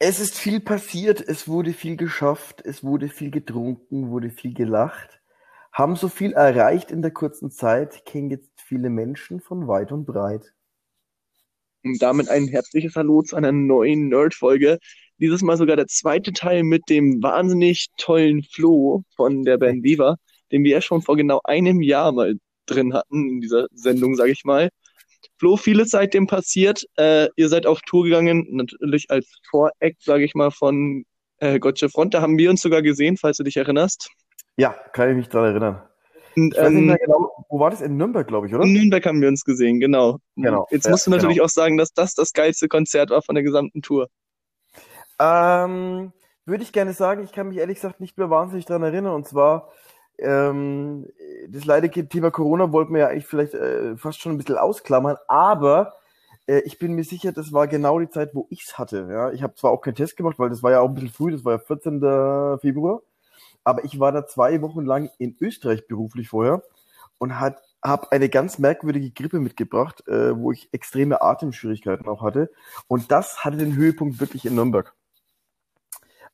Es ist viel passiert, es wurde viel geschafft, es wurde viel getrunken, wurde viel gelacht. Haben so viel erreicht in der kurzen Zeit, kennen jetzt viele Menschen von weit und breit. Und damit ein herzliches Hallo zu einer neuen Nerd-Folge. Dieses Mal sogar der zweite Teil mit dem wahnsinnig tollen Flo von der Band Viva, den wir ja schon vor genau einem Jahr mal drin hatten in dieser Sendung, sage ich mal. Flo, vieles seitdem passiert. Äh, ihr seid auf Tour gegangen, natürlich als Voreact, sage ich mal, von äh, Gotcha Front. Da haben wir uns sogar gesehen, falls du dich erinnerst. Ja, kann ich mich daran erinnern. Und, ich weiß nicht ähm, mehr genau, wo war das? In Nürnberg, glaube ich, oder? In Nürnberg haben wir uns gesehen, genau. genau. Jetzt ja, musst du natürlich genau. auch sagen, dass das das geilste Konzert war von der gesamten Tour. Ähm, würde ich gerne sagen, ich kann mich ehrlich gesagt nicht mehr wahnsinnig daran erinnern. Und zwar ähm, das leidige Thema Corona wollten wir ja eigentlich vielleicht äh, fast schon ein bisschen ausklammern, aber äh, ich bin mir sicher, das war genau die Zeit, wo ich's hatte. Ja? Ich habe zwar auch keinen Test gemacht, weil das war ja auch ein bisschen früh, das war ja 14. Februar, aber ich war da zwei Wochen lang in Österreich beruflich vorher und habe eine ganz merkwürdige Grippe mitgebracht, äh, wo ich extreme Atemschwierigkeiten auch hatte. Und das hatte den Höhepunkt wirklich in Nürnberg.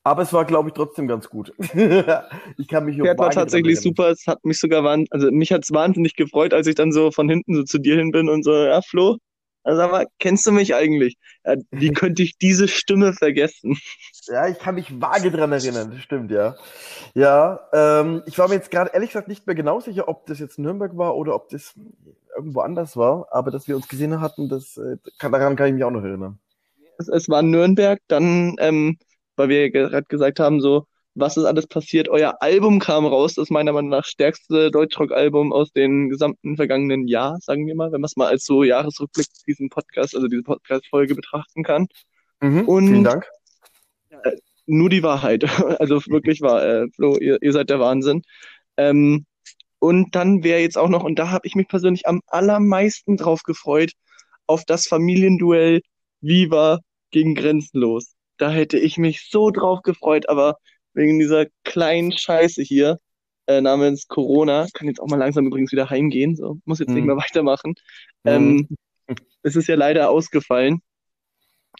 Aber es war, glaube ich, trotzdem ganz gut. ich kann mich Pferd war tatsächlich super. Es hat mich sogar, also mich hat es wahnsinnig gefreut, als ich dann so von hinten so zu dir hin bin und so, ja, Flo, also sag mal, kennst du mich eigentlich? Ja, wie könnte ich diese Stimme vergessen? Ja, ich kann mich vage dran erinnern, das stimmt, ja. Ja, ähm, ich war mir jetzt gerade ehrlich gesagt nicht mehr genau sicher, ob das jetzt Nürnberg war oder ob das irgendwo anders war, aber dass wir uns gesehen hatten, das, äh, daran kann ich mich auch noch erinnern. Es, es war Nürnberg, dann ähm, weil wir gerade gesagt haben, so, was ist alles passiert? Euer Album kam raus, das ist meiner Meinung nach stärkste Deutschrock-Album aus den gesamten vergangenen Jahr, sagen wir mal, wenn man es mal als so Jahresrückblick diesen Podcast, also diese Podcast-Folge betrachten kann. Mhm, Und, vielen Dank. Äh, nur die Wahrheit. Also wirklich wahr, äh, Flo, ihr, ihr seid der Wahnsinn. Ähm, und dann wäre jetzt auch noch, und da habe ich mich persönlich am allermeisten drauf gefreut, auf das Familienduell Viva gegen Grenzenlos da hätte ich mich so drauf gefreut, aber wegen dieser kleinen Scheiße hier äh, namens Corona, kann jetzt auch mal langsam übrigens wieder heimgehen, so muss jetzt mhm. nicht mehr weitermachen. Mhm. Ähm, es ist ja leider ausgefallen.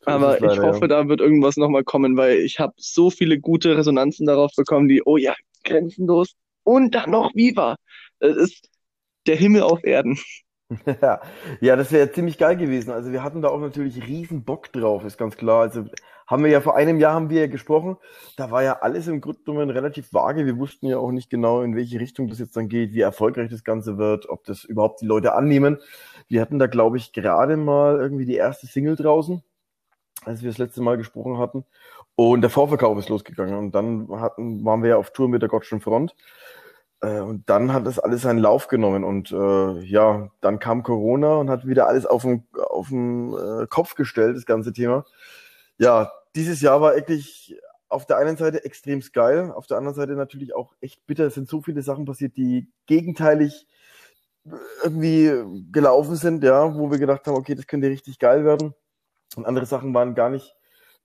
Aber leider, ich hoffe, ja. da wird irgendwas nochmal kommen, weil ich habe so viele gute Resonanzen darauf bekommen, die, oh ja, grenzenlos und dann noch Viva. Das ist der Himmel auf Erden. Ja, ja, das wäre ziemlich geil gewesen. Also wir hatten da auch natürlich riesen Bock drauf, ist ganz klar. Also haben wir ja vor einem Jahr haben wir ja gesprochen. Da war ja alles im Grunde genommen relativ vage. Wir wussten ja auch nicht genau, in welche Richtung das jetzt dann geht, wie erfolgreich das Ganze wird, ob das überhaupt die Leute annehmen. Wir hatten da, glaube ich, gerade mal irgendwie die erste Single draußen, als wir das letzte Mal gesprochen hatten. Und der Vorverkauf ist losgegangen. Und dann hatten, waren wir ja auf Tour mit der Gottschen Front. Äh, und dann hat das alles seinen Lauf genommen und äh, ja, dann kam Corona und hat wieder alles auf den, auf den äh, Kopf gestellt, das ganze Thema. Ja, dieses Jahr war wirklich auf der einen Seite extrem geil, auf der anderen Seite natürlich auch echt bitter. Es sind so viele Sachen passiert, die gegenteilig irgendwie gelaufen sind, ja, wo wir gedacht haben, okay, das könnte richtig geil werden. Und andere Sachen waren gar nicht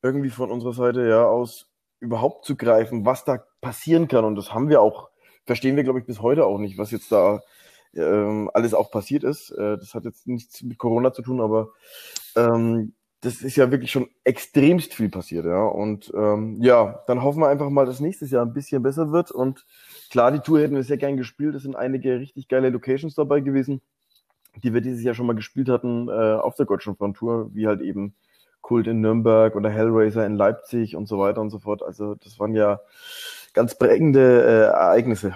irgendwie von unserer Seite ja aus überhaupt zu greifen, was da passieren kann. Und das haben wir auch verstehen wir, glaube ich, bis heute auch nicht, was jetzt da ähm, alles auch passiert ist. Äh, das hat jetzt nichts mit Corona zu tun, aber ähm, das ist ja wirklich schon extremst viel passiert, ja. Und ähm, ja, dann hoffen wir einfach mal, dass nächstes Jahr ein bisschen besser wird. Und klar, die Tour hätten wir sehr gern gespielt. Es sind einige richtig geile Locations dabei gewesen, die wir dieses Jahr schon mal gespielt hatten äh, auf der Gottschalk Tour, wie halt eben Kult in Nürnberg oder Hellraiser in Leipzig und so weiter und so fort. Also das waren ja ganz prägende äh, Ereignisse.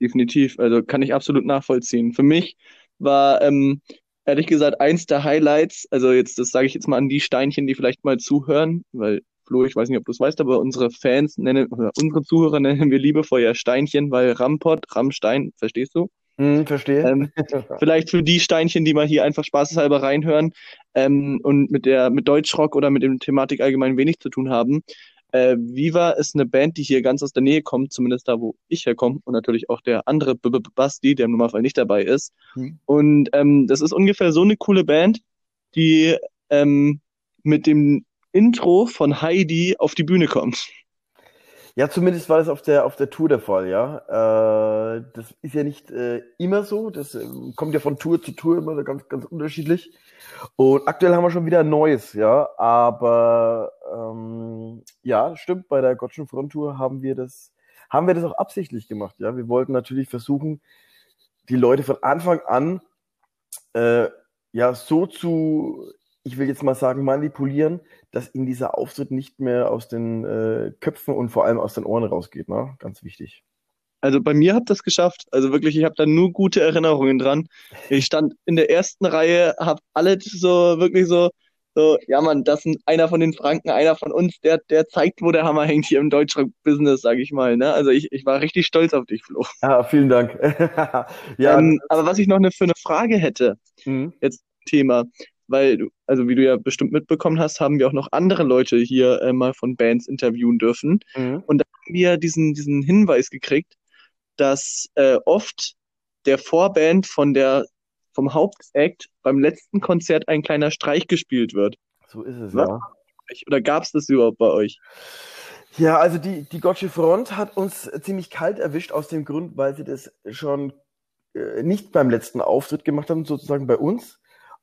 Definitiv, also kann ich absolut nachvollziehen. Für mich war ähm, ehrlich gesagt eins der Highlights, also jetzt, das sage ich jetzt mal an die Steinchen, die vielleicht mal zuhören, weil Flo, ich weiß nicht, ob du es weißt, aber unsere Fans nennen, unsere Zuhörer nennen wir liebevoll ja Steinchen, weil Rampot, Rammstein, verstehst du? Hm, verstehe. Ähm, vielleicht für die Steinchen, die mal hier einfach spaßeshalber reinhören ähm, und mit der mit Deutschrock oder mit dem Thematik allgemein wenig zu tun haben. Äh, Viva ist eine Band, die hier ganz aus der Nähe kommt, zumindest da, wo ich herkomme und natürlich auch der andere B -B Basti, der im Normalfall nicht dabei ist. Mhm. Und ähm, das ist ungefähr so eine coole Band, die ähm, mit dem Intro von Heidi auf die Bühne kommt. Ja, zumindest war das auf der, auf der Tour der Fall, ja. Äh, das ist ja nicht äh, immer so. Das äh, kommt ja von Tour zu Tour immer ganz, ganz unterschiedlich. Und aktuell haben wir schon wieder ein neues, ja. Aber ähm, ja, stimmt, bei der Gottschen Front Tour haben wir das, haben wir das auch absichtlich gemacht, ja. Wir wollten natürlich versuchen, die Leute von Anfang an äh, ja so zu ich will jetzt mal sagen, manipulieren, dass ihnen dieser Auftritt nicht mehr aus den äh, Köpfen und vor allem aus den Ohren rausgeht. Ne? Ganz wichtig. Also bei mir habt das geschafft. Also wirklich, ich habe da nur gute Erinnerungen dran. Ich stand in der ersten Reihe, habe alle so wirklich so, so, ja man, das ist einer von den Franken, einer von uns, der, der zeigt, wo der Hammer hängt hier im Deutschrock-Business, sage ich mal. Ne? Also ich, ich war richtig stolz auf dich, Flo. Ja, vielen Dank. ja, ähm, aber was ich noch eine, für eine Frage hätte, mhm. jetzt Thema weil du, also wie du ja bestimmt mitbekommen hast, haben wir auch noch andere Leute hier äh, mal von Bands interviewen dürfen. Mhm. Und da haben wir diesen, diesen Hinweis gekriegt, dass äh, oft der Vorband von der, vom Hauptakt beim letzten Konzert ein kleiner Streich gespielt wird. So ist es, Was? ja. Oder gab es das überhaupt bei euch? Ja, also die, die Gotche Front hat uns ziemlich kalt erwischt aus dem Grund, weil sie das schon äh, nicht beim letzten Auftritt gemacht haben, sozusagen bei uns,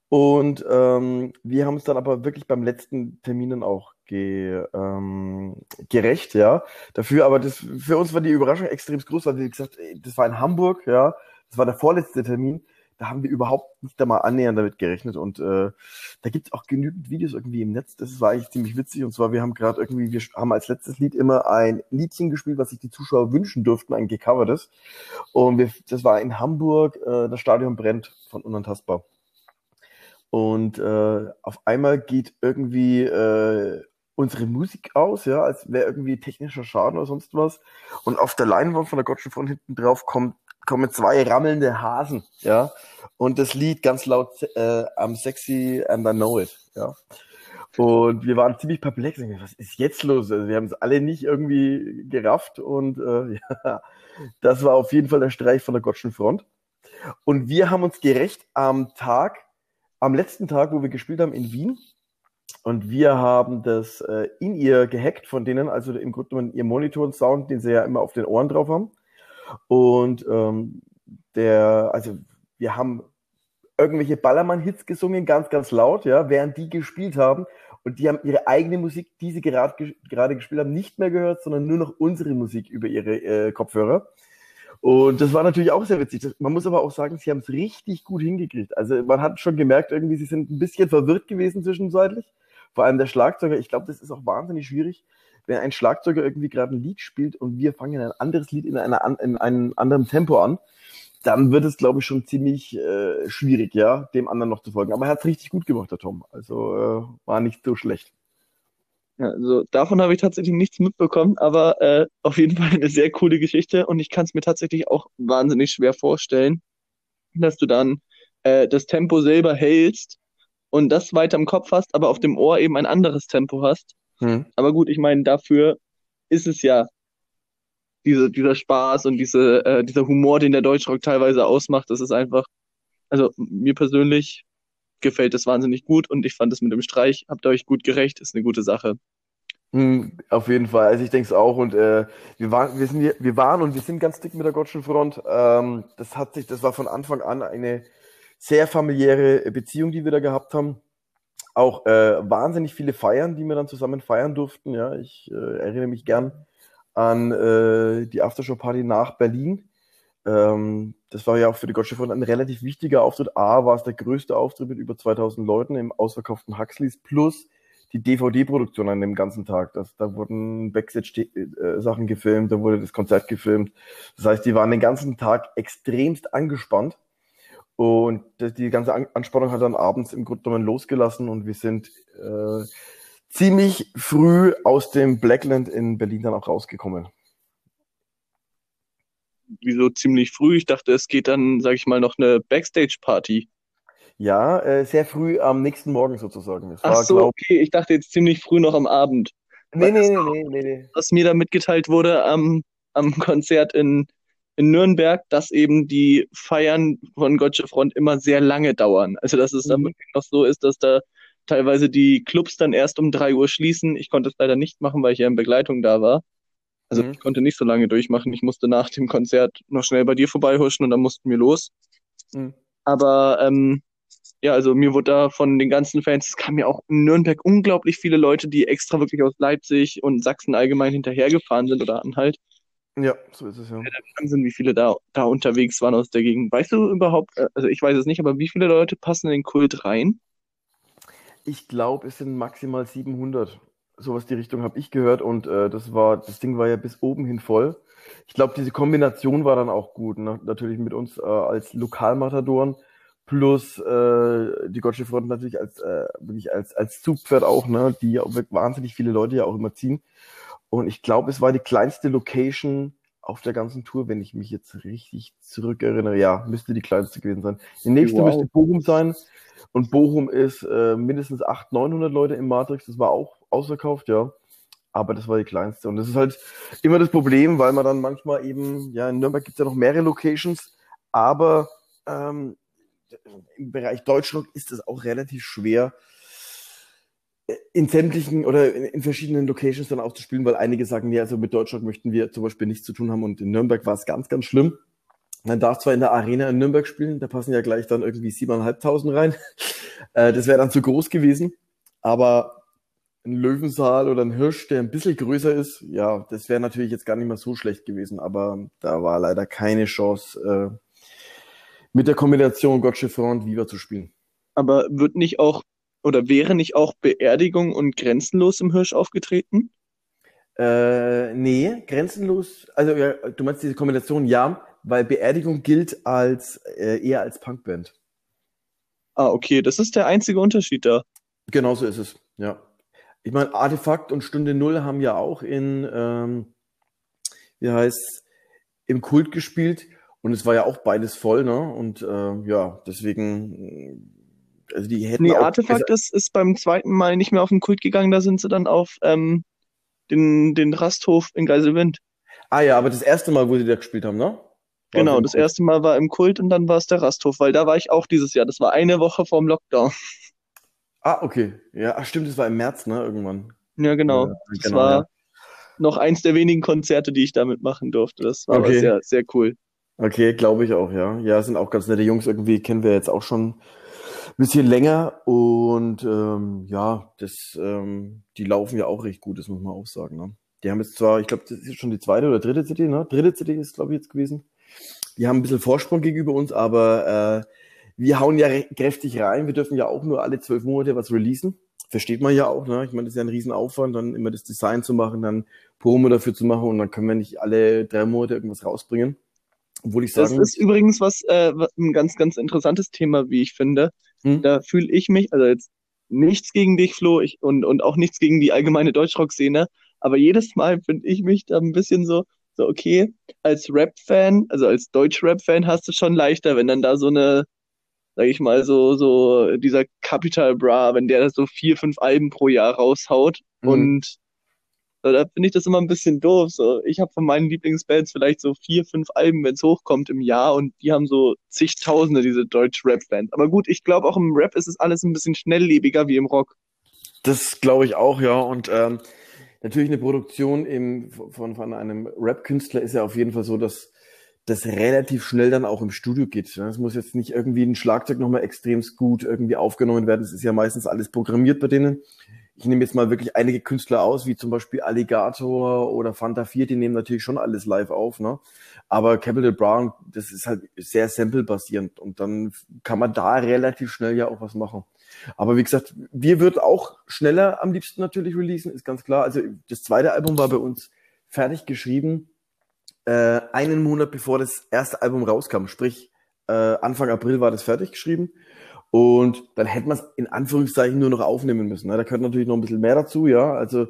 und ähm, wir haben es dann aber wirklich beim letzten Termin dann auch ge, ähm, gerecht, ja. Dafür, aber das für uns war die Überraschung extrem groß, weil wie gesagt, das war in Hamburg, ja, das war der vorletzte Termin. Da haben wir überhaupt nicht einmal annähernd damit gerechnet. Und äh, da gibt's auch genügend Videos irgendwie im Netz. Das war eigentlich ziemlich witzig. Und zwar, wir haben gerade irgendwie, wir haben als letztes Lied immer ein Liedchen gespielt, was sich die Zuschauer wünschen durften, ein gecovertes. Und wir, das war in Hamburg, äh, das Stadion brennt von Unantastbar. Und äh, auf einmal geht irgendwie äh, unsere Musik aus, ja, als wäre irgendwie technischer Schaden oder sonst was. Und auf der Leinwand von der Gottschen von hinten drauf kommt, kommen zwei rammelnde Hasen, ja. Und das Lied ganz laut äh, I'm sexy and I know it, ja. Und wir waren ziemlich perplex. Was ist jetzt los? Also wir haben es alle nicht irgendwie gerafft. Und äh, ja, das war auf jeden Fall der Streich von der Gottschen Front. Und wir haben uns gerecht am Tag, am letzten Tag, wo wir gespielt haben in Wien, und wir haben das äh, in ihr gehackt von denen, also im Grunde genommen ihr Monitor und Sound, den sie ja immer auf den Ohren drauf haben. Und ähm, der, also wir haben irgendwelche Ballermann-Hits gesungen, ganz, ganz laut, ja, während die gespielt haben. Und die haben ihre eigene Musik, die sie gerade, gespielt haben, nicht mehr gehört, sondern nur noch unsere Musik über ihre äh, Kopfhörer. Und das war natürlich auch sehr witzig. Man muss aber auch sagen, sie haben es richtig gut hingekriegt. Also man hat schon gemerkt, irgendwie, sie sind ein bisschen verwirrt gewesen zwischenzeitlich. Vor allem der Schlagzeuger. Ich glaube, das ist auch wahnsinnig schwierig, wenn ein Schlagzeuger irgendwie gerade ein Lied spielt und wir fangen ein anderes Lied in, einer, in einem anderen Tempo an. Dann wird es, glaube ich, schon ziemlich äh, schwierig, ja, dem anderen noch zu folgen. Aber er hat es richtig gut gemacht, der Tom. Also äh, war nicht so schlecht. Also davon habe ich tatsächlich nichts mitbekommen, aber äh, auf jeden Fall eine sehr coole Geschichte und ich kann es mir tatsächlich auch wahnsinnig schwer vorstellen, dass du dann äh, das Tempo selber hältst und das weiter im Kopf hast, aber auf dem Ohr eben ein anderes Tempo hast. Hm. Aber gut, ich meine, dafür ist es ja diese, dieser Spaß und diese, äh, dieser Humor, den der Deutschrock teilweise ausmacht. Das ist einfach, also mir persönlich gefällt es wahnsinnig gut und ich fand es mit dem Streich, habt ihr euch gut gerecht, ist eine gute Sache. Mhm, auf jeden Fall, also ich denke es auch und äh, wir waren, wir sind, wir waren und wir sind ganz dick mit der Gottschen Front. Ähm, das hat sich, das war von Anfang an eine sehr familiäre Beziehung, die wir da gehabt haben. Auch äh, wahnsinnig viele Feiern, die wir dann zusammen feiern durften. Ja, ich äh, erinnere mich gern an äh, die Aftershow-Party nach Berlin. Ähm, das war ja auch für die Gottsche Front ein relativ wichtiger Auftritt. A, war es der größte Auftritt mit über 2000 Leuten im ausverkauften Huxleys plus die DVD-Produktion an dem ganzen Tag. Das, da wurden Backstage-Sachen gefilmt, da wurde das Konzert gefilmt. Das heißt, die waren den ganzen Tag extremst angespannt. Und die ganze Anspannung hat dann abends im Grunde genommen losgelassen und wir sind äh, ziemlich früh aus dem Blackland in Berlin dann auch rausgekommen wieso ziemlich früh? Ich dachte, es geht dann, sag ich mal, noch eine Backstage-Party. Ja, äh, sehr früh am nächsten Morgen sozusagen. Das Ach war, so, glaub... okay. Ich dachte jetzt ziemlich früh noch am Abend. Nee, nee, nee, nee, nee, nee. Was mir da mitgeteilt wurde am, am Konzert in, in Nürnberg, dass eben die Feiern von Gottsche Front immer sehr lange dauern. Also, dass es mhm. dann wirklich noch so ist, dass da teilweise die Clubs dann erst um drei Uhr schließen. Ich konnte es leider nicht machen, weil ich ja in Begleitung da war. Also mhm. ich konnte nicht so lange durchmachen. Ich musste nach dem Konzert noch schnell bei dir vorbeihuschen und dann mussten wir los. Mhm. Aber ähm, ja, also mir wurde da von den ganzen Fans, es kamen ja auch in Nürnberg unglaublich viele Leute, die extra wirklich aus Leipzig und Sachsen allgemein hinterhergefahren sind oder Anhalt. Ja, so ist es ja. ja der Wahnsinn, wie viele da, da unterwegs waren aus der Gegend. Weißt du überhaupt, äh, also ich weiß es nicht, aber wie viele Leute passen in den Kult rein? Ich glaube, es sind maximal 700. Sowas die Richtung habe ich gehört und äh, das war, das Ding war ja bis oben hin voll. Ich glaube, diese Kombination war dann auch gut. Ne? Natürlich mit uns äh, als Lokalmatadoren plus äh, die Gottsche Front natürlich als äh, wirklich als als Zugpferd auch, ne, die ja wahnsinnig viele Leute ja auch immer ziehen. Und ich glaube, es war die kleinste Location auf der ganzen Tour, wenn ich mich jetzt richtig zurückerinnere. Ja, müsste die kleinste gewesen sein. Die nächste wow. müsste Bochum sein. Und Bochum ist äh, mindestens 800, 900 Leute im Matrix. Das war auch ausverkauft, ja. Aber das war die kleinste. Und das ist halt immer das Problem, weil man dann manchmal eben, ja, in Nürnberg gibt es ja noch mehrere Locations, aber ähm, im Bereich Deutschrock ist es auch relativ schwer, in sämtlichen oder in, verschiedenen Locations dann auch zu spielen, weil einige sagen, ja, also mit Deutschrock möchten wir zum Beispiel nichts zu tun haben und in Nürnberg war es ganz, ganz schlimm. Man darf zwar in der Arena in Nürnberg spielen, da passen ja gleich dann irgendwie 7.500 rein. Äh, das wäre dann zu groß gewesen, aber ein Löwensaal oder ein Hirsch, der ein bisschen größer ist, ja, das wäre natürlich jetzt gar nicht mehr so schlecht gewesen, aber da war leider keine Chance, äh, mit der Kombination Gottschiffre und Viva zu spielen. Aber wird nicht auch oder wäre nicht auch Beerdigung und Grenzenlos im Hirsch aufgetreten? Äh, nee, Grenzenlos, also ja, du meinst diese Kombination, ja, weil Beerdigung gilt als äh, eher als Punkband. Ah, okay, das ist der einzige Unterschied da. Genau so ist es, ja. Ich meine, Artefakt und Stunde Null haben ja auch in, ähm, wie heißt im Kult gespielt und es war ja auch beides voll, ne? Und äh, ja, deswegen, also die hätten. Nee, auch Artefakt ist, ist beim zweiten Mal nicht mehr auf den Kult gegangen, da sind sie dann auf ähm, den, den Rasthof in Geiselwind. Ah ja, aber das erste Mal, wo sie da gespielt haben, ne? War genau, das erste Mal war im Kult und dann war es der Rasthof, weil da war ich auch dieses Jahr. Das war eine Woche vorm Lockdown. Ah, okay. Ja, ach, stimmt, das war im März, ne, irgendwann. Ja, genau. Ja, das genau, war ja. noch eins der wenigen Konzerte, die ich damit machen durfte. Das war okay. sehr, sehr cool. Okay, glaube ich auch, ja. Ja, sind auch ganz nette Jungs irgendwie, kennen wir jetzt auch schon ein bisschen länger und ähm, ja, das, ähm, die laufen ja auch recht gut, das muss man auch sagen. Ne? Die haben jetzt zwar, ich glaube, das ist schon die zweite oder dritte CD, ne? Dritte CD ist, glaube ich, jetzt gewesen. Die haben ein bisschen Vorsprung gegenüber uns, aber äh, wir hauen ja kräftig rein. Wir dürfen ja auch nur alle zwölf Monate was releasen. Versteht man ja auch, ne? Ich meine, das ist ja ein Riesenaufwand, dann immer das Design zu machen, dann Promo dafür zu machen und dann können wir nicht alle drei Monate irgendwas rausbringen. Obwohl ich sagen. Das ist übrigens was, äh, ein ganz, ganz interessantes Thema, wie ich finde. Hm? Da fühle ich mich, also jetzt nichts gegen dich, Flo, ich, und, und auch nichts gegen die allgemeine Deutschrock-Szene, aber jedes Mal finde ich mich da ein bisschen so, so, okay, als Rap-Fan, also als Deutsch-Rap-Fan hast du schon leichter, wenn dann da so eine, sag ich mal, so, so dieser Capital Bra, wenn der so vier, fünf Alben pro Jahr raushaut mhm. und da finde ich das immer ein bisschen doof. So, ich habe von meinen Lieblingsbands vielleicht so vier, fünf Alben, wenn es hochkommt im Jahr und die haben so zigtausende, diese Deutsch-Rap-Bands. Aber gut, ich glaube auch im Rap ist es alles ein bisschen schnelllebiger wie im Rock. Das glaube ich auch, ja. Und ähm, natürlich eine Produktion im, von, von einem Rap-Künstler ist ja auf jeden Fall so, dass das relativ schnell dann auch im Studio geht. Es muss jetzt nicht irgendwie ein Schlagzeug nochmal extrem gut irgendwie aufgenommen werden. Das ist ja meistens alles programmiert bei denen ich nehme jetzt mal wirklich einige Künstler aus, wie zum Beispiel Alligator oder Fanta 4, die nehmen natürlich schon alles live auf, ne? Aber Capital Brown, das ist halt sehr sample-basierend und dann kann man da relativ schnell ja auch was machen. Aber wie gesagt, wir würden auch schneller am liebsten natürlich releasen, ist ganz klar. Also das zweite Album war bei uns fertig geschrieben, äh, einen Monat bevor das erste Album rauskam. Sprich, äh, Anfang April war das fertig geschrieben und dann hätte man es in Anführungszeichen nur noch aufnehmen müssen. Ne? Da gehört natürlich noch ein bisschen mehr dazu, ja. Also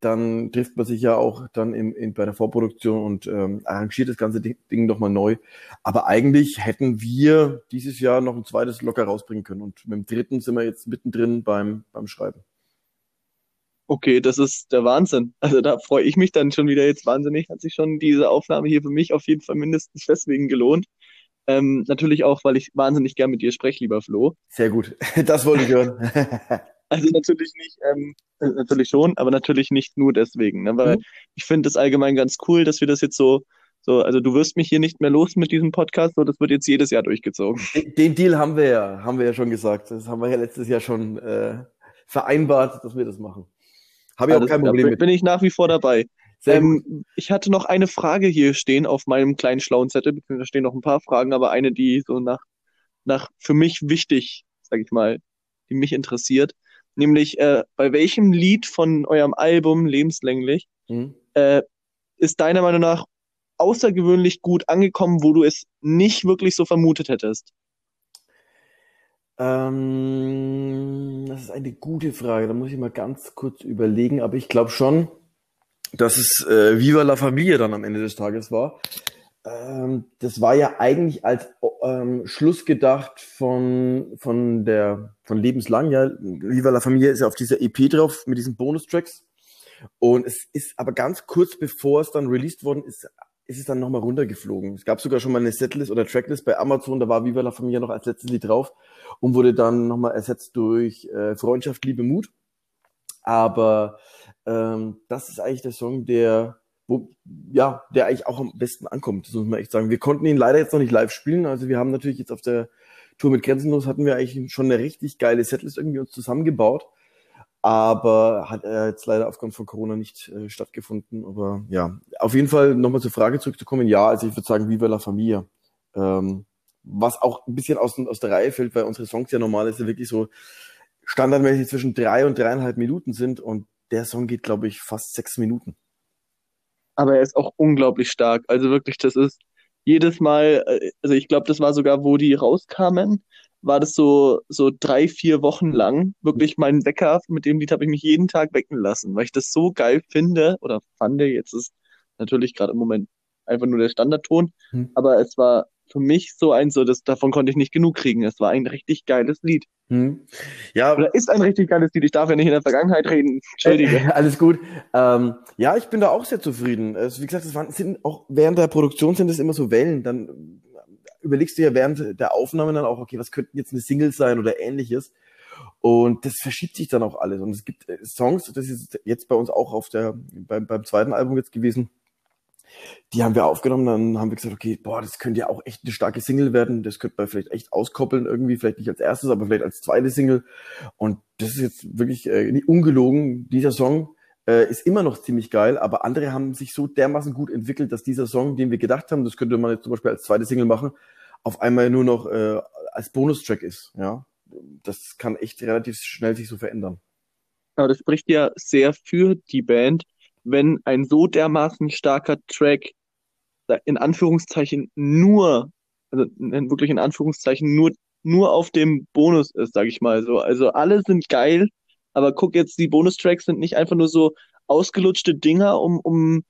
dann trifft man sich ja auch dann im, in, bei der Vorproduktion und ähm, arrangiert das ganze Ding, Ding nochmal neu. Aber eigentlich hätten wir dieses Jahr noch ein zweites locker rausbringen können. Und mit dem dritten sind wir jetzt mittendrin beim, beim Schreiben. Okay, das ist der Wahnsinn. Also da freue ich mich dann schon wieder jetzt wahnsinnig. Hat sich schon diese Aufnahme hier für mich auf jeden Fall mindestens deswegen gelohnt. Ähm, natürlich auch, weil ich wahnsinnig gern mit dir spreche, lieber Flo. Sehr gut. Das wollte ich hören. Also natürlich nicht, ähm, äh, natürlich schon, aber natürlich nicht nur deswegen. Ne? Weil mhm. ich finde es allgemein ganz cool, dass wir das jetzt so, so, also du wirst mich hier nicht mehr los mit diesem Podcast, so das wird jetzt jedes Jahr durchgezogen. Den, den Deal haben wir ja, haben wir ja schon gesagt. Das haben wir ja letztes Jahr schon äh, vereinbart, dass wir das machen. Habe ich auch kein Problem mit. Bin ich nach wie vor dabei. Ähm, ich hatte noch eine Frage hier stehen auf meinem kleinen schlauen Zettel, da stehen noch ein paar Fragen, aber eine, die so nach, nach für mich wichtig, sag ich mal, die mich interessiert. Nämlich, äh, bei welchem Lied von eurem Album Lebenslänglich mhm. äh, ist deiner Meinung nach außergewöhnlich gut angekommen, wo du es nicht wirklich so vermutet hättest? Ähm, das ist eine gute Frage. Da muss ich mal ganz kurz überlegen. Aber ich glaube schon, dass es äh, Viva la Familia dann am Ende des Tages war. Ähm, das war ja eigentlich als ähm, Schluss gedacht von, von der, von Lebenslang, ja. Viva la Familia ist ja auf dieser EP drauf mit diesen Bonustracks. Und es ist aber ganz kurz bevor es dann released worden ist, ist es dann nochmal runtergeflogen. Es gab sogar schon mal eine Setlist oder Tracklist bei Amazon, da war Viva la Familia noch als letztes Lied drauf und wurde dann nochmal ersetzt durch äh, Freundschaft, Liebe, Mut. Aber ähm, das ist eigentlich der Song, der wo, ja, der eigentlich auch am besten ankommt, das muss man echt sagen. Wir konnten ihn leider jetzt noch nicht live spielen, also wir haben natürlich jetzt auf der Tour mit Grenzenlos hatten wir eigentlich schon eine richtig geile Setlist irgendwie uns zusammengebaut, aber hat er jetzt leider aufgrund von Corona nicht äh, stattgefunden. Aber ja, auf jeden Fall nochmal zur Frage zurückzukommen. Ja, also ich würde sagen, Viva la Familia. Ähm, was auch ein bisschen aus, aus der Reihe fällt, weil unsere Songs ja normalerweise wirklich so standardmäßig zwischen drei und dreieinhalb Minuten sind und der Song geht, glaube ich, fast sechs Minuten aber er ist auch unglaublich stark. Also wirklich, das ist jedes Mal, äh, also ich glaube, das war sogar, wo die rauskamen, war das so, so drei, vier Wochen lang wirklich mein Wecker, mit dem Lied habe ich mich jeden Tag wecken lassen, weil ich das so geil finde oder fand. Jetzt ist natürlich gerade im Moment einfach nur der Standardton, hm. aber es war für mich so ein, so, das, davon konnte ich nicht genug kriegen. Es war ein richtig geiles Lied. Hm. Ja. Oder ist ein richtig geiles Lied. Ich darf ja nicht in der Vergangenheit reden. Entschuldige. Äh, alles gut. Ähm, ja, ich bin da auch sehr zufrieden. Also, wie gesagt, es waren, sind auch während der Produktion sind es immer so Wellen. Dann überlegst du ja während der Aufnahme dann auch, okay, was könnten jetzt eine Single sein oder ähnliches. Und das verschiebt sich dann auch alles. Und es gibt äh, Songs, das ist jetzt bei uns auch auf der, beim, beim zweiten Album jetzt gewesen, die haben wir aufgenommen, dann haben wir gesagt, okay, boah, das könnte ja auch echt eine starke Single werden. Das könnte man vielleicht echt auskoppeln irgendwie, vielleicht nicht als erstes, aber vielleicht als zweite Single. Und das ist jetzt wirklich äh, ungelogen. Dieser Song äh, ist immer noch ziemlich geil, aber andere haben sich so dermaßen gut entwickelt, dass dieser Song, den wir gedacht haben, das könnte man jetzt zum Beispiel als zweite Single machen, auf einmal nur noch äh, als Bonustrack ist. Ja, das kann echt relativ schnell sich so verändern. Aber das spricht ja sehr für die Band, wenn ein so dermaßen starker Track in Anführungszeichen nur, also wirklich in Anführungszeichen nur, nur auf dem Bonus ist, sag ich mal so. Also alle sind geil, aber guck jetzt, die Bonustracks sind nicht einfach nur so ausgelutschte Dinger, um, um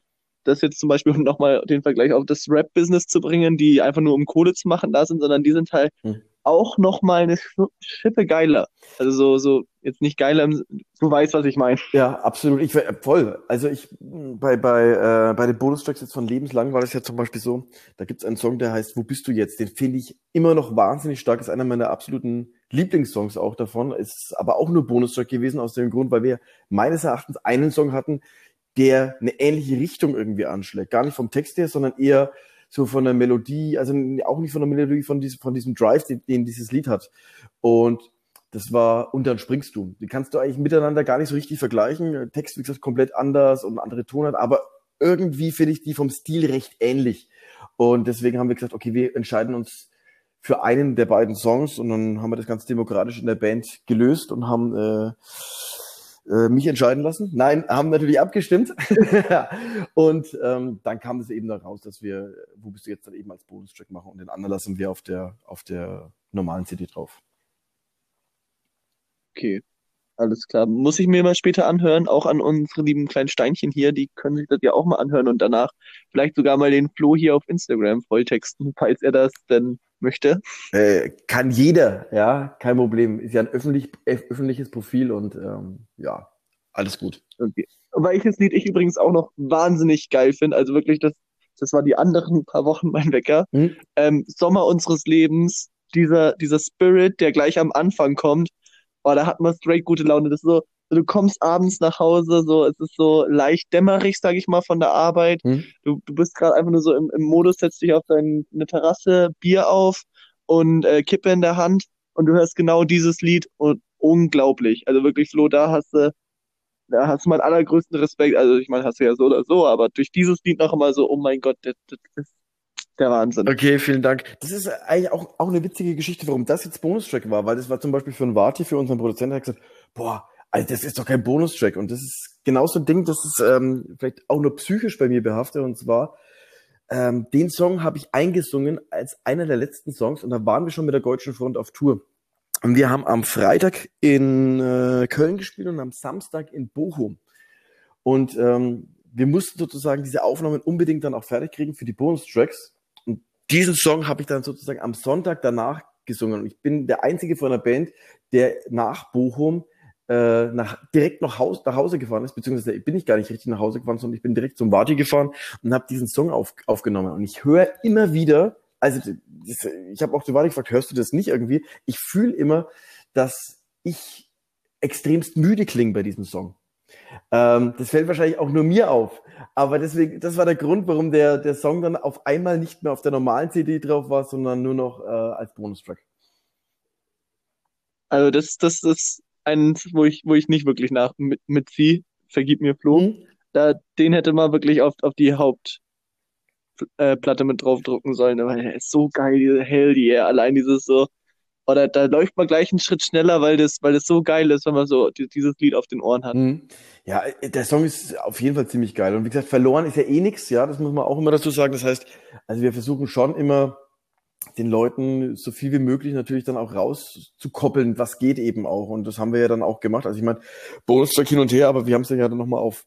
das jetzt zum Beispiel, um nochmal den Vergleich auf das Rap-Business zu bringen, die einfach nur um Kohle zu machen da sind, sondern die sind halt hm auch noch mal eine Schippe geiler. Also so, so jetzt nicht geiler, du weißt, was ich meine. Ja, absolut. Ich voll. Also ich bei bei äh, bei den Bonustracks jetzt von Lebenslang war das ja zum Beispiel so. Da gibt's einen Song, der heißt "Wo bist du jetzt?". Den finde ich immer noch wahnsinnig stark. Ist einer meiner absoluten Lieblingssongs auch davon. Ist aber auch nur Bonustrack gewesen aus dem Grund, weil wir meines Erachtens einen Song hatten, der eine ähnliche Richtung irgendwie anschlägt. Gar nicht vom Text her, sondern eher so von der Melodie, also auch nicht von der Melodie, von diesem, von diesem Drive, den, den dieses Lied hat. Und das war Und dann springst du. Die kannst du eigentlich miteinander gar nicht so richtig vergleichen. Text, wie gesagt, komplett anders und andere Tonart, aber irgendwie finde ich die vom Stil recht ähnlich. Und deswegen haben wir gesagt, okay, wir entscheiden uns für einen der beiden Songs und dann haben wir das ganz demokratisch in der Band gelöst und haben äh, äh, mich entscheiden lassen. Nein, haben natürlich abgestimmt. und ähm, dann kam es eben raus, dass wir, wo bist du jetzt dann eben als Bonustrack machen und den anderen lassen wir auf der, auf der normalen CD drauf. Okay, alles klar. Muss ich mir mal später anhören, auch an unsere lieben kleinen Steinchen hier, die können sich das ja auch mal anhören und danach vielleicht sogar mal den Flo hier auf Instagram volltexten, falls er das denn möchte. Äh, kann jeder, ja, kein Problem. Ist ja ein öffentlich, öffentliches Profil und ähm, ja, alles gut. Okay. Welches Lied ich übrigens auch noch wahnsinnig geil finde, also wirklich, das, das war die anderen paar Wochen mein Wecker. Hm? Ähm, Sommer unseres Lebens, dieser, dieser Spirit, der gleich am Anfang kommt, oh, da hat man straight gute Laune. Das ist so, du kommst abends nach Hause, so, es ist so leicht dämmerig, sag ich mal, von der Arbeit. Hm. Du, du bist gerade einfach nur so im, im Modus, setzt dich auf deine Terrasse, Bier auf und äh, Kippe in der Hand und du hörst genau dieses Lied und unglaublich. Also wirklich, Flo, da hast du, da hast du meinen allergrößten Respekt. Also ich meine, hast du ja so oder so, aber durch dieses Lied noch einmal so, oh mein Gott, das, das ist der Wahnsinn. Okay, vielen Dank. Das ist eigentlich auch, auch eine witzige Geschichte, warum das jetzt Bonustrack war, weil das war zum Beispiel für einen Vati, für unseren Produzenten, der hat gesagt, boah, also das ist doch kein Bonustrack. Und das ist genau so ein Ding, das ist ähm, vielleicht auch nur psychisch bei mir behaftet. Und zwar, ähm, den Song habe ich eingesungen als einer der letzten Songs und da waren wir schon mit der Deutschen Front auf Tour. Und wir haben am Freitag in äh, Köln gespielt und am Samstag in Bochum. Und ähm, wir mussten sozusagen diese Aufnahmen unbedingt dann auch fertig kriegen für die Bonustracks. Und diesen Song habe ich dann sozusagen am Sonntag danach gesungen. Und ich bin der einzige von der Band, der nach Bochum äh, nach, direkt nach, Haus, nach Hause gefahren ist, beziehungsweise bin ich gar nicht richtig nach Hause gefahren, sondern ich bin direkt zum Vati gefahren und habe diesen Song auf, aufgenommen. Und ich höre immer wieder, also das, ich habe auch zu Vati gefragt, hörst du das nicht irgendwie? Ich fühle immer, dass ich extremst müde klinge bei diesem Song. Ähm, das fällt wahrscheinlich auch nur mir auf. Aber deswegen, das war der Grund, warum der, der Song dann auf einmal nicht mehr auf der normalen CD drauf war, sondern nur noch äh, als Bonustrack. Also das, das, das eins, wo ich, wo ich nicht wirklich nach mit, mitziehe. Vergib mir, Flo. Mhm. Da, den hätte man wirklich auf, auf die Hauptplatte äh, mit draufdrucken sollen, weil er ist so geil, diese Hell yeah, allein dieses so, oder da läuft man gleich einen Schritt schneller, weil das, weil das so geil ist, wenn man so dieses Lied auf den Ohren hat. Mhm. Ja, der Song ist auf jeden Fall ziemlich geil. Und wie gesagt, verloren ist ja eh nichts, ja, das muss man auch immer dazu sagen. Das heißt, also wir versuchen schon immer den Leuten so viel wie möglich natürlich dann auch rauszukoppeln, was geht eben auch. Und das haben wir ja dann auch gemacht. Also ich meine, Bonustrack hin und her, aber wir haben es ja dann nochmal auf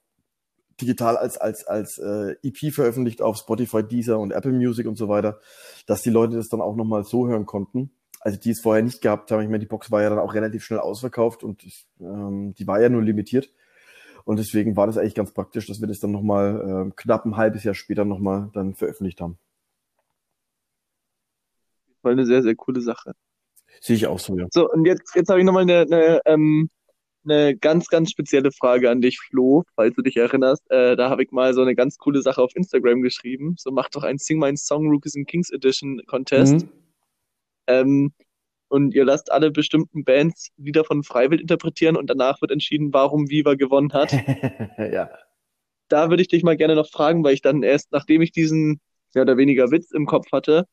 digital als, als, als äh, EP veröffentlicht auf Spotify, Deezer und Apple Music und so weiter, dass die Leute das dann auch nochmal so hören konnten. Also die es vorher nicht gehabt haben. Ich meine, die Box war ja dann auch relativ schnell ausverkauft und ähm, die war ja nur limitiert. Und deswegen war das eigentlich ganz praktisch, dass wir das dann nochmal äh, knapp ein halbes Jahr später nochmal dann veröffentlicht haben Fall eine sehr, sehr coole Sache. Sehe ich auch so, ja. So, und jetzt, jetzt habe ich nochmal eine, eine, ähm, eine ganz, ganz spezielle Frage an dich, Flo, falls du dich erinnerst. Äh, da habe ich mal so eine ganz coole Sache auf Instagram geschrieben. So, mach doch ein Sing My Song Rookies and Kings Edition Contest. Mhm. Ähm, und ihr lasst alle bestimmten Bands wieder von Freiwild interpretieren und danach wird entschieden, warum Viva gewonnen hat. ja. Da würde ich dich mal gerne noch fragen, weil ich dann erst, nachdem ich diesen mehr oder weniger Witz im Kopf hatte,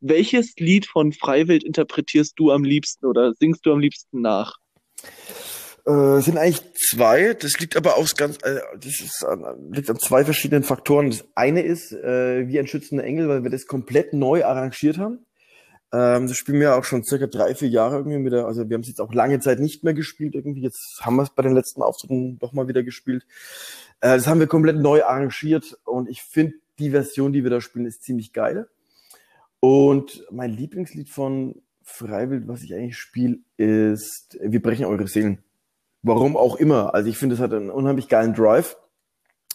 welches Lied von Freiwild interpretierst du am liebsten oder singst du am liebsten nach? Äh, sind eigentlich zwei. Das liegt aber auch ganz, äh, das ist an, liegt an zwei verschiedenen Faktoren. Das eine ist äh, wie ein schützender Engel, weil wir das komplett neu arrangiert haben. Ähm, das spielen wir auch schon circa drei, vier Jahre irgendwie mit der, also wir haben es jetzt auch lange Zeit nicht mehr gespielt irgendwie. Jetzt haben wir es bei den letzten Auftritten doch mal wieder gespielt. Äh, das haben wir komplett neu arrangiert und ich finde die Version, die wir da spielen, ist ziemlich geil. Und mein Lieblingslied von Freiwild, was ich eigentlich spiele, ist Wir brechen eure Seelen. Warum auch immer. Also ich finde, es hat einen unheimlich geilen Drive.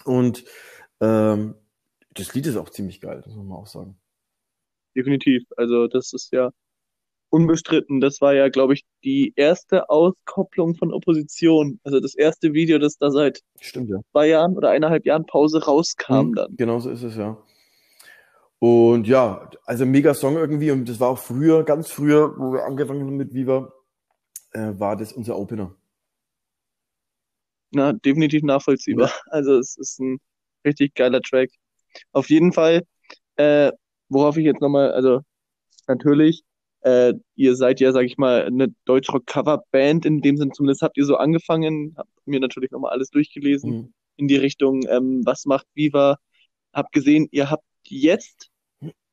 Und ähm, das Lied ist auch ziemlich geil, das muss man auch sagen. Definitiv. Also das ist ja unbestritten. Das war ja, glaube ich, die erste Auskopplung von Opposition. Also das erste Video, das da seit Stimmt, ja. zwei Jahren oder eineinhalb Jahren Pause rauskam mhm, dann. Genau so ist es, ja. Und ja, also mega Song irgendwie. Und das war auch früher, ganz früher, wo wir angefangen haben mit Viva, äh, war das unser Opener. Na, definitiv nachvollziehbar. Ja. Also es ist ein richtig geiler Track. Auf jeden Fall, äh, worauf ich jetzt nochmal, also natürlich, äh, ihr seid ja, sag ich mal, eine Deutschrock-Cover-Band, in dem Sinne zumindest habt ihr so angefangen, habt mir natürlich nochmal alles durchgelesen mhm. in die Richtung, ähm, was macht Viva, habt gesehen, ihr habt jetzt,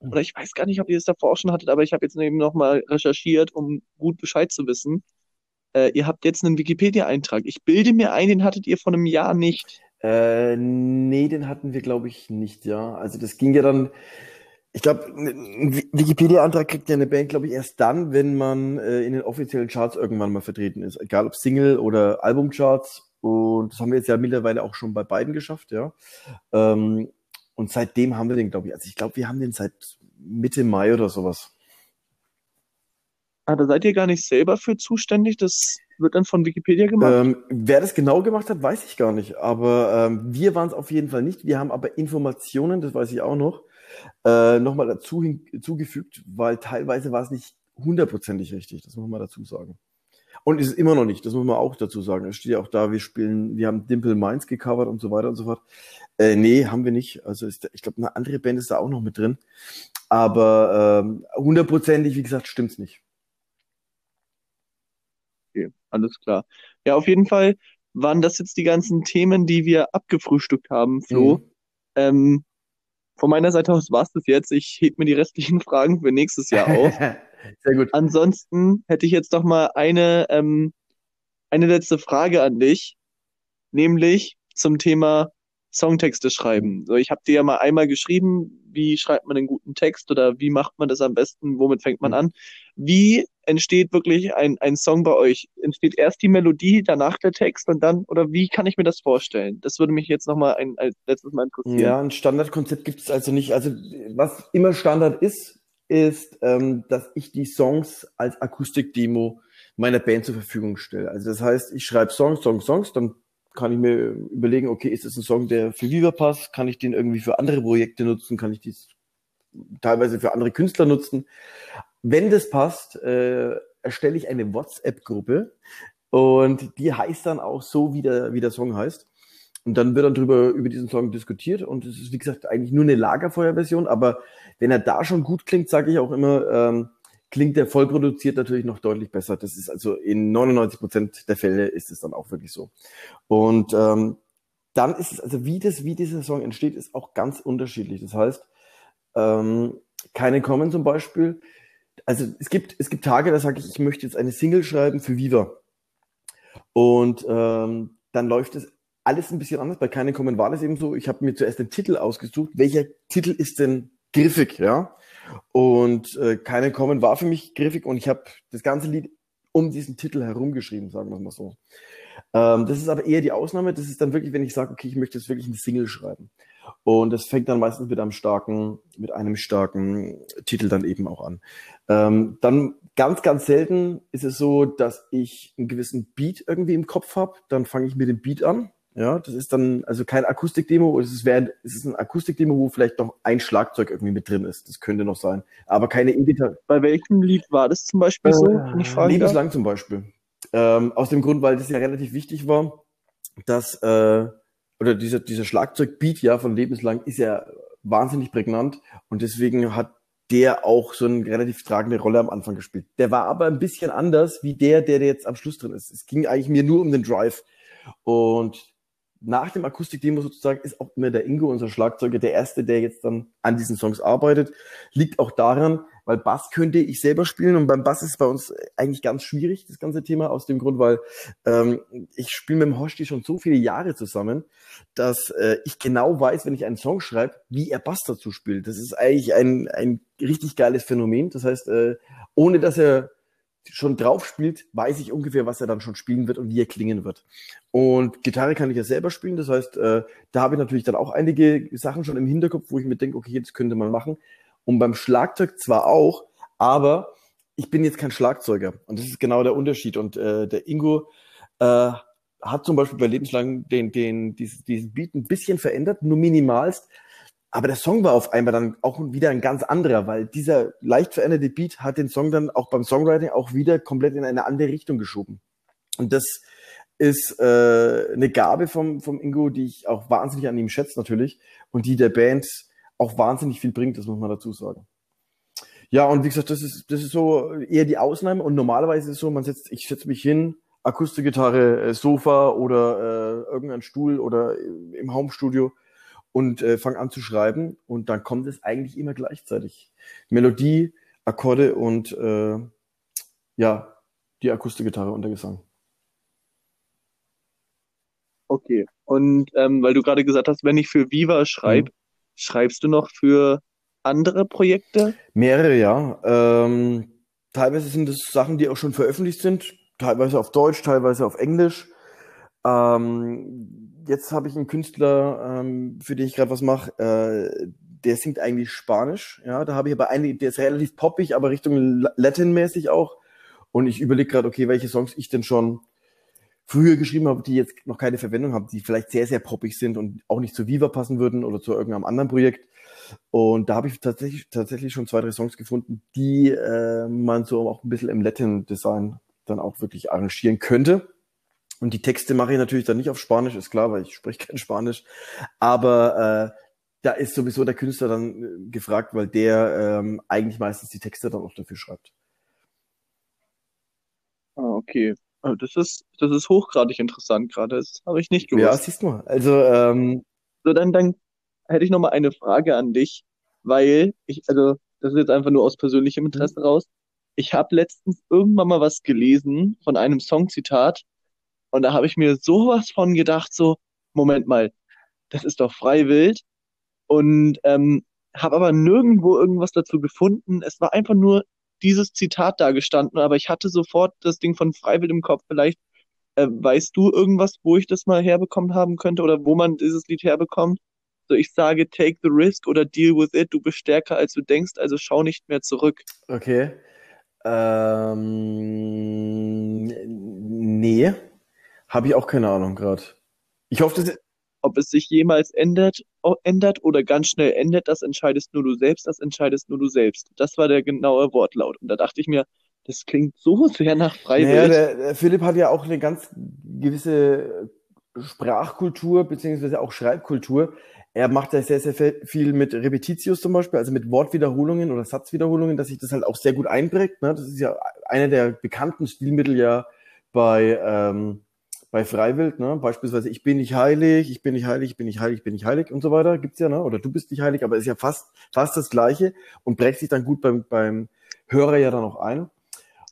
oder ich weiß gar nicht, ob ihr es davor auch schon hattet, aber ich habe jetzt eben nochmal recherchiert, um gut Bescheid zu wissen. Äh, ihr habt jetzt einen Wikipedia-Eintrag. Ich bilde mir ein, den hattet ihr vor einem Jahr nicht. Äh, nee, den hatten wir, glaube ich, nicht, ja. Also das ging ja dann, ich glaube, ein Wikipedia-Antrag kriegt ja eine Band, glaube ich, erst dann, wenn man äh, in den offiziellen Charts irgendwann mal vertreten ist. Egal ob Single oder Albumcharts. Und das haben wir jetzt ja mittlerweile auch schon bei beiden geschafft, ja. Ähm, und seitdem haben wir den, glaube ich, also ich glaube, wir haben den seit Mitte Mai oder sowas. Ah, da seid ihr gar nicht selber für zuständig, das wird dann von Wikipedia gemacht? Ähm, wer das genau gemacht hat, weiß ich gar nicht. Aber ähm, wir waren es auf jeden Fall nicht. Wir haben aber Informationen, das weiß ich auch noch, äh, nochmal dazu hinzugefügt, weil teilweise war es nicht hundertprozentig richtig. Das muss man dazu sagen. Und ist es immer noch nicht, das muss man auch dazu sagen. Es steht ja auch da, wir spielen, wir haben Dimple Minds gecovert und so weiter und so fort. Äh, nee, haben wir nicht. Also ist, ich glaube, eine andere Band ist da auch noch mit drin. Aber ähm, hundertprozentig, wie gesagt, stimmt's nicht. Okay, alles klar. Ja, auf jeden Fall waren das jetzt die ganzen Themen, die wir abgefrühstückt haben, Flo. Mhm. Ähm, von meiner Seite aus war's das jetzt. Ich heb mir die restlichen Fragen für nächstes Jahr auf. Sehr gut. Ansonsten hätte ich jetzt doch mal eine, ähm, eine letzte Frage an dich, nämlich zum Thema Songtexte schreiben. So, ich habe dir ja mal einmal geschrieben, wie schreibt man einen guten Text oder wie macht man das am besten, womit fängt man mhm. an. Wie entsteht wirklich ein, ein Song bei euch? Entsteht erst die Melodie, danach der Text und dann, oder wie kann ich mir das vorstellen? Das würde mich jetzt nochmal ein, ein letztes Mal interessieren. Ja, ein Standardkonzept gibt es also nicht. Also was immer Standard ist, ist, ähm, dass ich die Songs als Akustikdemo meiner Band zur Verfügung stelle. Also das heißt, ich schreibe Songs, Songs, Songs, dann kann ich mir überlegen, okay, ist das ein Song, der für Viva passt? Kann ich den irgendwie für andere Projekte nutzen? Kann ich dies teilweise für andere Künstler nutzen? Wenn das passt, äh, erstelle ich eine WhatsApp-Gruppe und die heißt dann auch so, wie der, wie der Song heißt. Und dann wird dann drüber über diesen Song diskutiert und es ist wie gesagt eigentlich nur eine Lagerfeuerversion, aber wenn er da schon gut klingt, sage ich auch immer, ähm, klingt der voll produziert natürlich noch deutlich besser. Das ist also in 99 Prozent der Fälle ist es dann auch wirklich so. Und ähm, dann ist es also wie das wie dieser Song entsteht, ist auch ganz unterschiedlich. Das heißt, ähm, keine kommen zum Beispiel. Also es gibt es gibt Tage, da sage ich, ich möchte jetzt eine Single schreiben für Viva und ähm, dann läuft es alles ein bisschen anders. Bei Keine kommen war das eben so. Ich habe mir zuerst den Titel ausgesucht. Welcher Titel ist denn griffig, ja? Und äh, Keine kommen war für mich griffig und ich habe das ganze Lied um diesen Titel herumgeschrieben, sagen wir mal so. Ähm, das ist aber eher die Ausnahme. Das ist dann wirklich, wenn ich sage, okay, ich möchte jetzt wirklich eine Single schreiben. Und das fängt dann meistens mit einem starken, mit einem starken Titel dann eben auch an. Ähm, dann ganz, ganz selten ist es so, dass ich einen gewissen Beat irgendwie im Kopf habe. Dann fange ich mit dem Beat an ja, das ist dann also kein Akustikdemo, es ist, wär, es ist ein Akustikdemo, wo vielleicht noch ein Schlagzeug irgendwie mit drin ist. Das könnte noch sein. Aber keine E-Gitarre. Bei welchem Lied war das zum Beispiel äh, so? Ich Lebenslang zum Beispiel. Ähm, aus dem Grund, weil das ja relativ wichtig war, dass äh, oder dieser, dieser Schlagzeugbeat ja von Lebenslang ist ja wahnsinnig prägnant und deswegen hat der auch so eine relativ tragende Rolle am Anfang gespielt. Der war aber ein bisschen anders wie der, der jetzt am Schluss drin ist. Es ging eigentlich mir nur um den Drive. Und nach dem Akustikdemo sozusagen ist auch immer der Ingo, unser Schlagzeuger, der Erste, der jetzt dann an diesen Songs arbeitet. Liegt auch daran, weil Bass könnte ich selber spielen und beim Bass ist bei uns eigentlich ganz schwierig, das ganze Thema, aus dem Grund, weil ähm, ich spiele mit dem Hosti schon so viele Jahre zusammen, dass äh, ich genau weiß, wenn ich einen Song schreibe, wie er Bass dazu spielt. Das ist eigentlich ein, ein richtig geiles Phänomen. Das heißt, äh, ohne dass er schon drauf spielt, weiß ich ungefähr, was er dann schon spielen wird und wie er klingen wird. Und Gitarre kann ich ja selber spielen, das heißt, äh, da habe ich natürlich dann auch einige Sachen schon im Hinterkopf, wo ich mir denke, okay, das könnte man machen. Und beim Schlagzeug zwar auch, aber ich bin jetzt kein Schlagzeuger. Und das ist genau der Unterschied. Und äh, der Ingo äh, hat zum Beispiel bei Lebenslang den, den, dieses, diesen Beat ein bisschen verändert, nur minimalst. Aber der Song war auf einmal dann auch wieder ein ganz anderer, weil dieser leicht veränderte Beat hat den Song dann auch beim Songwriting auch wieder komplett in eine andere Richtung geschoben. Und das ist äh, eine Gabe vom, vom Ingo, die ich auch wahnsinnig an ihm schätze natürlich und die der Band auch wahnsinnig viel bringt, das muss man dazu sagen. Ja, und wie gesagt, das ist, das ist so eher die Ausnahme und normalerweise ist es so, man setzt, ich setze mich hin, Akustikgitarre, äh, Sofa oder äh, irgendein Stuhl oder im Homestudio und äh, fange an zu schreiben und dann kommt es eigentlich immer gleichzeitig. Melodie, Akkorde und äh, ja, die Akustikgitarre und der Gesang. Okay. Und ähm, weil du gerade gesagt hast, wenn ich für Viva schreibe, mhm. schreibst du noch für andere Projekte? Mehrere, ja. Ähm, teilweise sind es Sachen, die auch schon veröffentlicht sind, teilweise auf Deutsch, teilweise auf Englisch. Ähm, jetzt habe ich einen Künstler, ähm, für den ich gerade was mache, äh, der singt eigentlich Spanisch. Ja, da habe ich aber einen, der ist relativ poppig, aber Richtung Latin-mäßig auch. Und ich überlege gerade, okay, welche Songs ich denn schon früher geschrieben habe, die jetzt noch keine Verwendung haben, die vielleicht sehr, sehr proppig sind und auch nicht zu Viva passen würden oder zu irgendeinem anderen Projekt. Und da habe ich tatsächlich, tatsächlich schon zwei, drei Songs gefunden, die äh, man so auch ein bisschen im Latin-Design dann auch wirklich arrangieren könnte. Und die Texte mache ich natürlich dann nicht auf Spanisch, ist klar, weil ich spreche kein Spanisch. Aber äh, da ist sowieso der Künstler dann äh, gefragt, weil der ähm, eigentlich meistens die Texte dann auch dafür schreibt. Ah, okay. Also das ist, das ist hochgradig interessant gerade. Das habe ich nicht gewusst. Ja, siehst du mal. Also, ähm, So, dann, dann hätte ich noch mal eine Frage an dich, weil ich, also das ist jetzt einfach nur aus persönlichem Interesse Mhm. raus. Ich habe letztens irgendwann mal was gelesen von einem Songzitat und da habe ich mir sowas von gedacht, so, Moment mal, das ist doch Freiwild und ähm, habe aber nirgendwo irgendwas dazu gefunden. Es war einfach nur dieses Zitat da gestanden, aber ich hatte sofort das Ding von Freiwild im Kopf. Vielleicht äh, weißt du irgendwas, wo ich das mal herbekommen haben könnte oder wo man dieses Lied herbekommt? So, ich sage, take the risk oder deal with it. Du bist stärker, als du denkst, also schau nicht mehr zurück. okay. Ähm, nee, habe ich auch keine Ahnung gerade. Ich hoffe, das Ob es sich jemals ändert, ändert oder ganz schnell endet, das entscheidest nur du selbst, das entscheidest nur du selbst. Das war der genaue Wortlaut. Und da dachte ich mir, das klingt so sehr nach Naja, Freiwild. der, der Philipp hat ja auch eine ganz gewisse Sprachkultur beziehungsweise auch Schreibkultur. Er macht ja sehr, sehr viel mit Repetitios zum Beispiel, also mit Wortwiederholungen oder Satzwiederholungen, dass sich das halt auch sehr gut einprägt. Ne? Das ist ja einer der bekannten Stilmittel ja bei, ähm, bei Freiwild. Ne? Beispielsweise ich bin nicht heilig, ich bin nicht heilig, ich bin nicht heilig, ich bin nicht heilig und so weiter. Gibt's ja, ne? oder du bist nicht heilig, aber ist ja fast, fast das Gleiche und prägt sich dann gut beim, beim Hörer ja dann auch ein.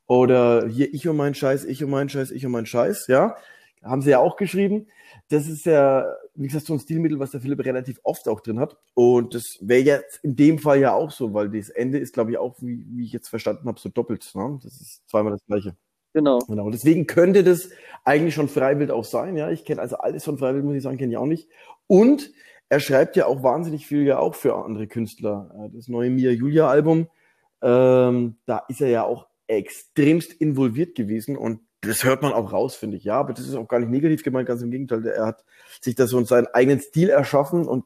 Oder hier ich und mein Scheiß, ich und mein Scheiß, ich und mein Scheiß, ja. Haben sie ja auch geschrieben. Das ist ja, wie gesagt, so ein Stilmittel, was der Philipp relativ oft auch drin hat. Und das wäre jetzt in dem Fall ja auch so, weil das Ende ist, glaube ich, auch, wie, wie ich jetzt verstanden habe, so doppelt. Ne? Das ist zweimal das gleiche. Genau. Genau. Deswegen könnte das eigentlich schon Freiwild auch sein. Ja, ich kenne also alles von Freiwild, muss ich sagen, kenne ich auch nicht. Und er schreibt ja auch wahnsinnig viel ja auch für andere Künstler. Äh, Das neue Mia Julia Album, ähm, da ist er ja auch extremst involviert gewesen und das hört man auch raus, finde ich. Ja, aber das ist auch gar nicht negativ gemeint, ganz im Gegenteil. Er hat sich da so seinen eigenen Stil erschaffen und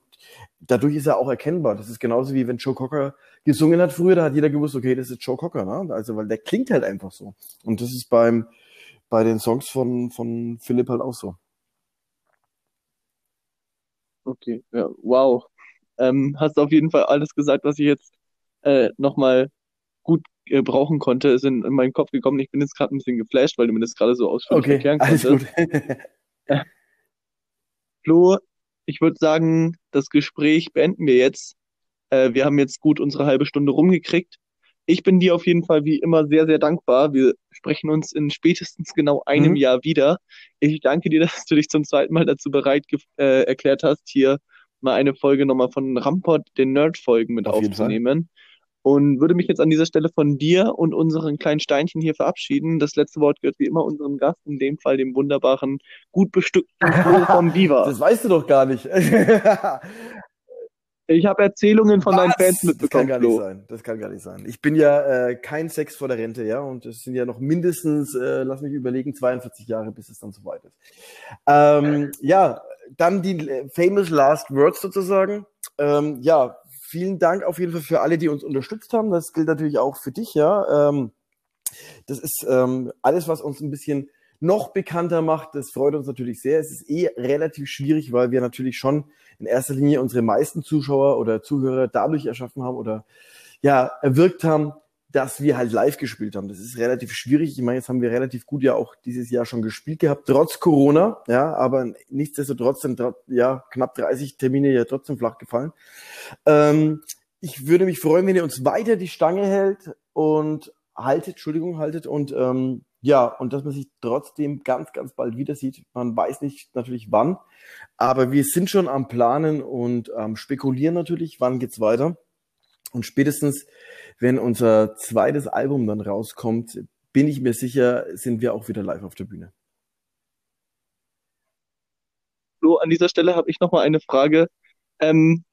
dadurch ist er auch erkennbar. Das ist genauso wie wenn Joe Cocker gesungen hat früher, da hat jeder gewusst, okay, das ist Joe Cocker, ne? Also, weil der klingt halt einfach so. Und das ist beim, bei den Songs von, von Philipp halt auch so. Okay, ja, wow. Ähm, hast auf jeden Fall alles gesagt, was ich jetzt äh, nochmal gut äh, brauchen konnte, ist in, in meinen Kopf gekommen. Ich bin jetzt gerade ein bisschen geflasht, weil du mir das gerade so ausführlich Okay, erklären alles konntest. gut. Flo, ich würde sagen, das Gespräch beenden wir jetzt. Äh, wir haben jetzt gut unsere halbe Stunde rumgekriegt. Ich bin dir auf jeden Fall wie immer sehr, sehr dankbar. Wir sprechen uns in spätestens genau einem Mhm. Jahr wieder. Ich danke dir, dass du dich zum zweiten Mal dazu bereit äh, erklärt hast, hier mal eine Folge nochmal von Rampart, den Nerd-Folgen mit Auf aufzunehmen. Und würde mich jetzt an dieser Stelle von dir und unseren kleinen Steinchen hier verabschieden. Das letzte Wort gehört wie immer unserem Gast, in dem Fall dem wunderbaren, gut bestückten Flo von Viva. Das weißt du doch gar nicht. Ich habe Erzählungen von deinen Was? Fans Das kann mitbekommen, gar nicht Flo. sein. Das kann gar nicht sein. Ich bin ja äh, kein Sex vor der Rente, ja, und es sind ja noch mindestens, äh, lass mich überlegen, 42 Jahre, bis es dann soweit ist. Ähm, ja, dann die äh, famous last words sozusagen. Ähm, ja, vielen Dank auf jeden Fall für alle, die uns unterstützt haben. Das gilt natürlich auch für dich, ja. Ähm, das ist ähm, alles, was uns ein bisschen noch bekannter macht. Das freut uns natürlich sehr. Es ist eh relativ schwierig, weil wir natürlich schon in erster Linie unsere meisten Zuschauer oder Zuhörer dadurch erschaffen haben oder ja, erwirkt haben, dass wir halt live gespielt haben. Das ist relativ schwierig. Ich meine, jetzt haben wir relativ gut ja auch dieses Jahr schon gespielt gehabt, trotz Corona, ja, aber nichtsdestotrotz sind ja knapp 30 Termine ja trotzdem flach gefallen. Ähm, ich würde mich freuen, wenn ihr uns weiter die Stange hält und haltet, Entschuldigung, haltet und ähm, ja, und dass man sich trotzdem ganz, ganz bald wieder sieht. Man weiß nicht natürlich wann, aber wir sind schon am Planen und am Spekulieren natürlich, wann geht's weiter. Und spätestens, wenn unser zweites Album dann rauskommt, bin ich mir sicher, sind wir auch wieder live auf der Bühne. Flo, an dieser Stelle habe ich noch mal eine Frage. Ähm,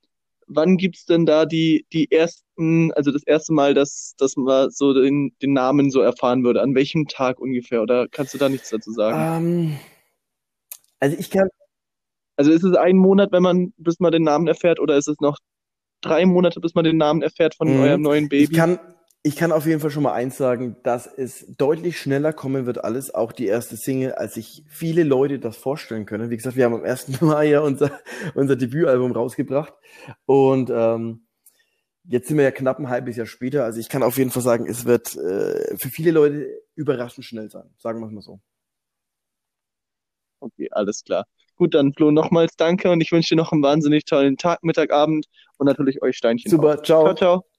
wann gibt's denn da die, die ersten, also das erste Mal, dass, dass man so den, den Namen so erfahren würde? An welchem Tag ungefähr? Oder kannst du da nichts dazu sagen? Ähm, Also ich kann, Also ist es ein Monat, wenn man, bis man den Namen erfährt, oder ist es noch drei Monate, bis man den Namen erfährt von Mhm. eurem neuen ich Baby? kann, ich kann auf jeden Fall schon mal eins sagen, dass es deutlich schneller kommen wird alles, auch die erste Single, als sich viele Leute das vorstellen können. Wie gesagt, wir haben am 1. Mai ja unser, unser Debütalbum rausgebracht und ähm, jetzt sind wir ja knapp ein halbes Jahr später. Also ich kann auf jeden Fall sagen, es wird äh, für viele Leute überraschend schnell sein. Sagen wir es mal so. Okay, alles klar. Gut, dann Flo, nochmals danke und ich wünsche dir noch einen wahnsinnig tollen Tag, Mittag, Abend und natürlich euch Steinchen. Super, auf. ciao. Ciao, ciao.